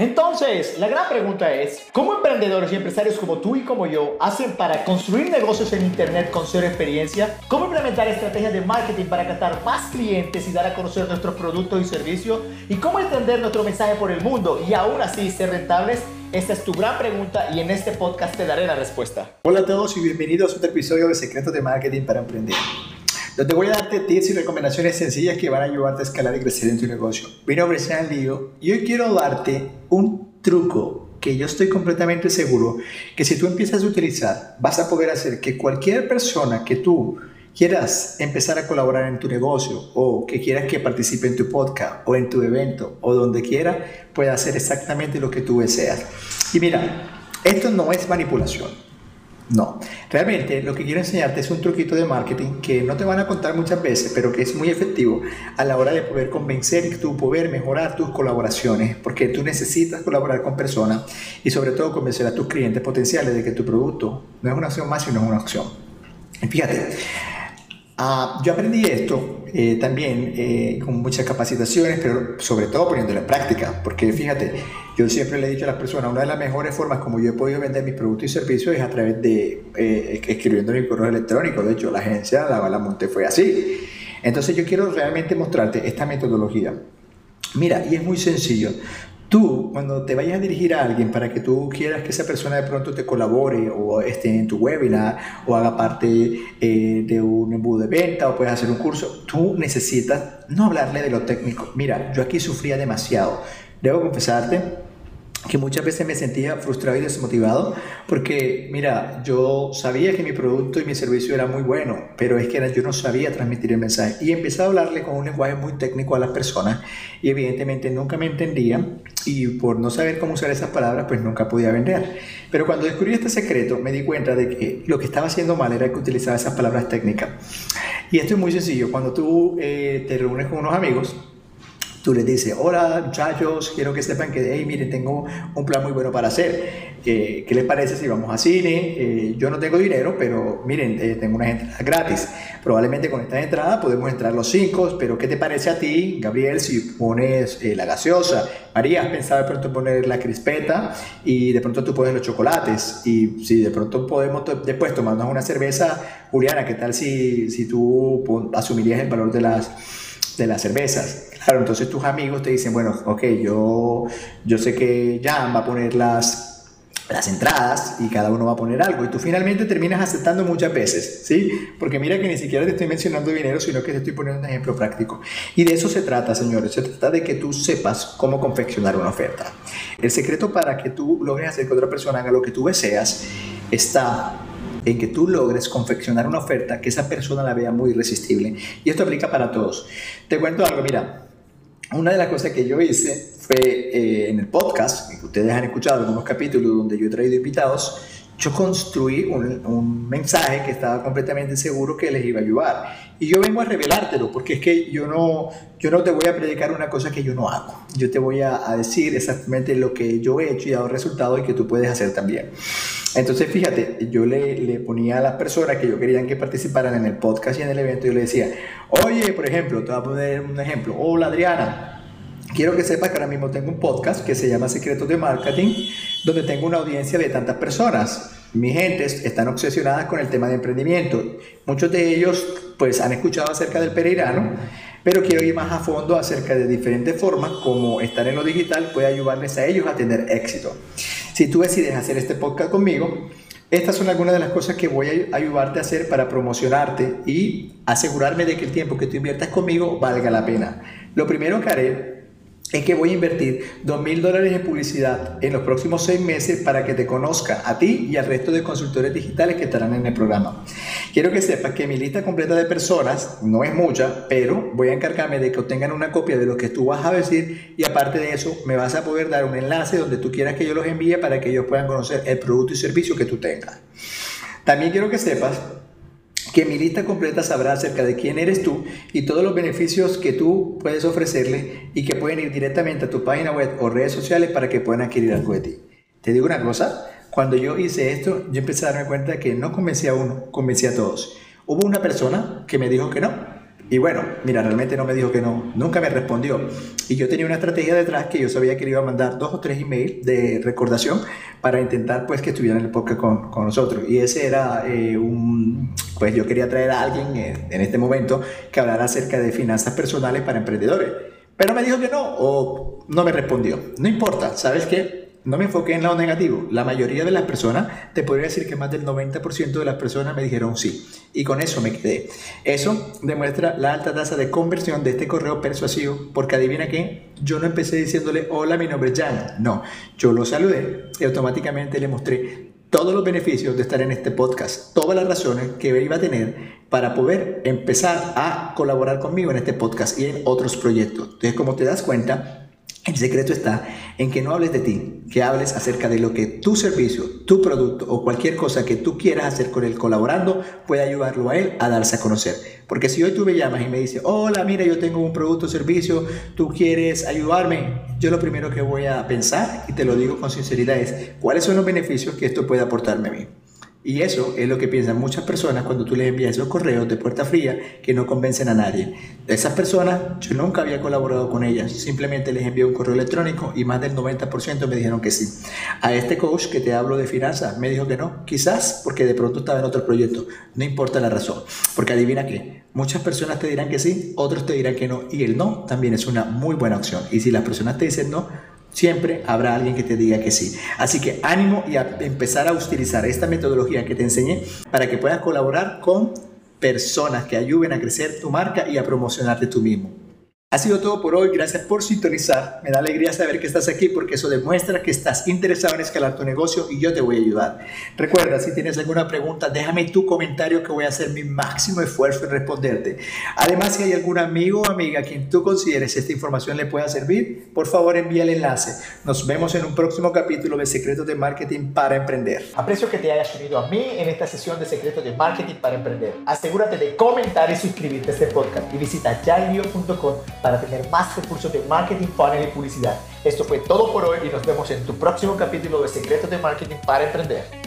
Entonces, la gran pregunta es, ¿cómo emprendedores y empresarios como tú y como yo hacen para construir negocios en Internet con cero experiencia? ¿Cómo implementar estrategias de marketing para captar más clientes y dar a conocer nuestros productos y servicios? ¿Y cómo entender nuestro mensaje por el mundo y aún así ser rentables? Esta es tu gran pregunta y en este podcast te daré la respuesta. Hola a todos y bienvenidos a otro episodio de Secretos de Marketing para Emprender donde voy a darte tips y recomendaciones sencillas que van a ayudarte a escalar y crecer en tu negocio. Mi nombre es Sean Lío y hoy quiero darte un truco que yo estoy completamente seguro que si tú empiezas a utilizar, vas a poder hacer que cualquier persona que tú quieras empezar a colaborar en tu negocio o que quieras que participe en tu podcast o en tu evento o donde quiera, pueda hacer exactamente lo que tú deseas. Y mira, esto no es manipulación. No, realmente lo que quiero enseñarte es un truquito de marketing que no te van a contar muchas veces, pero que es muy efectivo a la hora de poder convencer y tu poder mejorar tus colaboraciones, porque tú necesitas colaborar con personas y sobre todo convencer a tus clientes potenciales de que tu producto no es una opción más, sino una opción. Fíjate, Ah, yo aprendí esto eh, también eh, con muchas capacitaciones, pero sobre todo poniéndolo en práctica, porque fíjate, yo siempre le he dicho a las personas, una de las mejores formas como yo he podido vender mis productos y servicios es a través de eh, escribiendo mi correo electrónico. De hecho, la agencia La Bala Monte fue así. Entonces yo quiero realmente mostrarte esta metodología. Mira, y es muy sencillo. Tú, cuando te vayas a dirigir a alguien para que tú quieras que esa persona de pronto te colabore o esté en tu webinar o haga parte eh, de un embudo de venta o puedas hacer un curso, tú necesitas no hablarle de lo técnico. Mira, yo aquí sufría demasiado. Debo confesarte que muchas veces me sentía frustrado y desmotivado porque, mira, yo sabía que mi producto y mi servicio era muy bueno, pero es que yo no sabía transmitir el mensaje y empecé a hablarle con un lenguaje muy técnico a las personas y evidentemente nunca me entendían y por no saber cómo usar esas palabras pues nunca podía vender. Pero cuando descubrí este secreto me di cuenta de que lo que estaba haciendo mal era que utilizaba esas palabras técnicas. Y esto es muy sencillo, cuando tú eh, te reúnes con unos amigos, tú les dices, hola muchachos, quiero que sepan que, hey, miren, tengo un plan muy bueno para hacer. Eh, ¿Qué les parece si vamos a cine? Eh, yo no tengo dinero, pero miren, eh, tengo unas entradas gratis. Probablemente con estas entradas podemos entrar los cinco, pero ¿qué te parece a ti, Gabriel, si pones la gaseosa? María, ¿has pensado de pronto poner la crispeta y de pronto tú pones los chocolates? Y si de pronto podemos después tomarnos una cerveza, Juliana, ¿qué tal si, si tú asumirías el valor de las, de las cervezas? Claro, entonces tus amigos te dicen, bueno, ok, yo, yo sé que Jan va a poner las, las entradas y cada uno va a poner algo y tú finalmente terminas aceptando muchas veces, ¿sí? Porque mira que ni siquiera te estoy mencionando dinero, sino que te estoy poniendo un ejemplo práctico. Y de eso se trata, señores, se trata de que tú sepas cómo confeccionar una oferta. El secreto para que tú logres hacer que otra persona haga lo que tú deseas está en que tú logres confeccionar una oferta que esa persona la vea muy irresistible. Y esto aplica para todos. Te cuento algo, mira, una de las cosas que yo hice fue eh, en el podcast, que ustedes han escuchado algunos capítulos donde yo he traído invitados, yo construí un, un, mensaje que estaba completamente seguro que les iba a ayudar. Y yo vengo a revelártelo, porque es que yo no, yo no te voy a predicar una cosa que yo no hago. Yo te voy a, decir exactamente lo que yo he hecho y dado resultados y que tú puedes hacer también. Entonces, fíjate, yo le, le, ponía a las personas que yo querían que participaran en el podcast y en el evento, yo le decía, oye, por ejemplo, te voy a poner un ejemplo, hola Adriana, quiero que sepas que ahora mismo tengo un podcast que se llama Secretos de Marketing, donde tengo una audiencia de tantas personas. Mi gente están obsesionadas con el tema de emprendimiento. Muchos de ellos pues han escuchado acerca del pereirano, pero quiero ir más a fondo acerca de diferentes formas como estar en lo digital puede ayudarles a ellos a tener éxito. Si tú decides hacer este podcast conmigo, estas son algunas de las cosas que voy a ayudarte a hacer para promocionarte y asegurarme de que el tiempo que tú inviertas conmigo valga la pena. Lo primero que haré es que voy a invertir dos mil dólares en publicidad en los próximos seis meses para que te conozca a ti y al resto de consultores digitales que estarán en el programa. Quiero que sepas que mi lista completa de personas no es mucha, pero voy a encargarme de que obtengan una copia de lo que tú vas a decir y aparte de eso me vas a poder dar un enlace donde tú quieras que yo los envíe para que ellos puedan conocer el producto y servicio que tú tengas. También quiero que sepas que mi lista completa sabrá acerca de quién eres tú y todos los beneficios que tú puedes ofrecerle y que pueden ir directamente a tu página web o redes sociales para que puedan adquirir algo de ti. Te digo una cosa, cuando yo hice esto, yo empecé a darme cuenta que no convencí a uno, convencí a todos. Hubo una persona que me dijo que no, Y bueno, mira, realmente no me dijo que no, nunca me respondió. Y yo tenía una estrategia detrás que yo sabía que le iba a mandar dos o tres emails de recordación para intentar pues que estuviera en el podcast con, con nosotros. Y ese era eh, un, pues yo quería traer a alguien en, en este momento que hablara acerca de finanzas personales para emprendedores. Pero me dijo que no o no me respondió. No importa, ¿sabes qué? No me enfoqué en lo negativo. La mayoría de las personas, te podría decir que más del 90% de las personas me dijeron sí. Y con eso me quedé. Eso demuestra la alta tasa de conversión de este correo persuasivo, porque adivina qué, yo no empecé diciéndole, hola, mi nombre es Jan. No, yo lo saludé y automáticamente le mostré todos los beneficios de estar en este podcast, todas las razones que iba a tener para poder empezar a colaborar conmigo en este podcast y en otros proyectos. Entonces, como te das cuenta, el secreto está en que no hables de ti, que hables acerca de lo que tu servicio, tu producto o cualquier cosa que tú quieras hacer con él colaborando puede ayudarlo a él a darse a conocer. Porque si hoy tú me llamas y me dices, hola, mira, yo tengo un producto o servicio, tú quieres ayudarme, yo lo primero que voy a pensar, y te lo digo con sinceridad, es cuáles son los beneficios que esto puede aportarme a mí. Y eso es lo que piensan muchas personas cuando tú les envías esos correos de puerta fría que no convencen a nadie. De esas personas, yo nunca había colaborado con ellas, simplemente les envié un correo electrónico y más del 90% me dijeron que sí. A este coach que te hablo de finanzas me dijo que no, quizás porque de pronto estaba en otro proyecto, no importa la razón, porque adivina qué, muchas personas te dirán que sí, otros te dirán que no, y el no también es una muy buena opción. Y si las personas te dicen no, Siempre habrá alguien que te diga que sí. Así que ánimo y a empezar a utilizar esta metodología que te enseñé para que puedas colaborar con personas que ayuden a crecer tu marca y a promocionarte tú mismo. Ha sido todo por hoy, gracias por sintonizar. Me da alegría saber que estás aquí porque eso demuestra que estás interesado en escalar tu negocio y yo te voy a ayudar. Recuerda, si tienes alguna pregunta, déjame tu comentario que voy a hacer mi máximo esfuerzo en responderte. Además, si hay algún amigo o amiga a quien tú consideres esta información le pueda servir, por favor envía el enlace. Nos vemos en un próximo capítulo de Secretos de Marketing para Emprender. Aprecio que te hayas unido a mí en esta sesión de Secretos de Marketing para Emprender. Asegúrate de comentar y suscribirte a este podcast y visita yalio.com para tener más recursos de marketing, funnel y publicidad. Esto fue todo por hoy y nos vemos en tu próximo capítulo de Secretos de Marketing para Emprender.